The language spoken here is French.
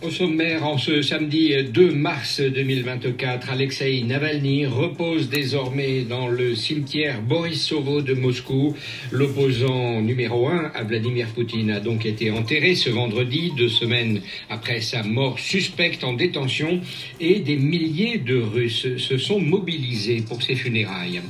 Au sommaire, en ce samedi 2 mars 2024, Alexei Navalny repose désormais dans le cimetière Borissovo de Moscou. L'opposant numéro un à Vladimir Poutine a donc été enterré ce vendredi, deux semaines après sa mort suspecte en détention, et des milliers de Russes se sont mobilisés pour ses funérailles.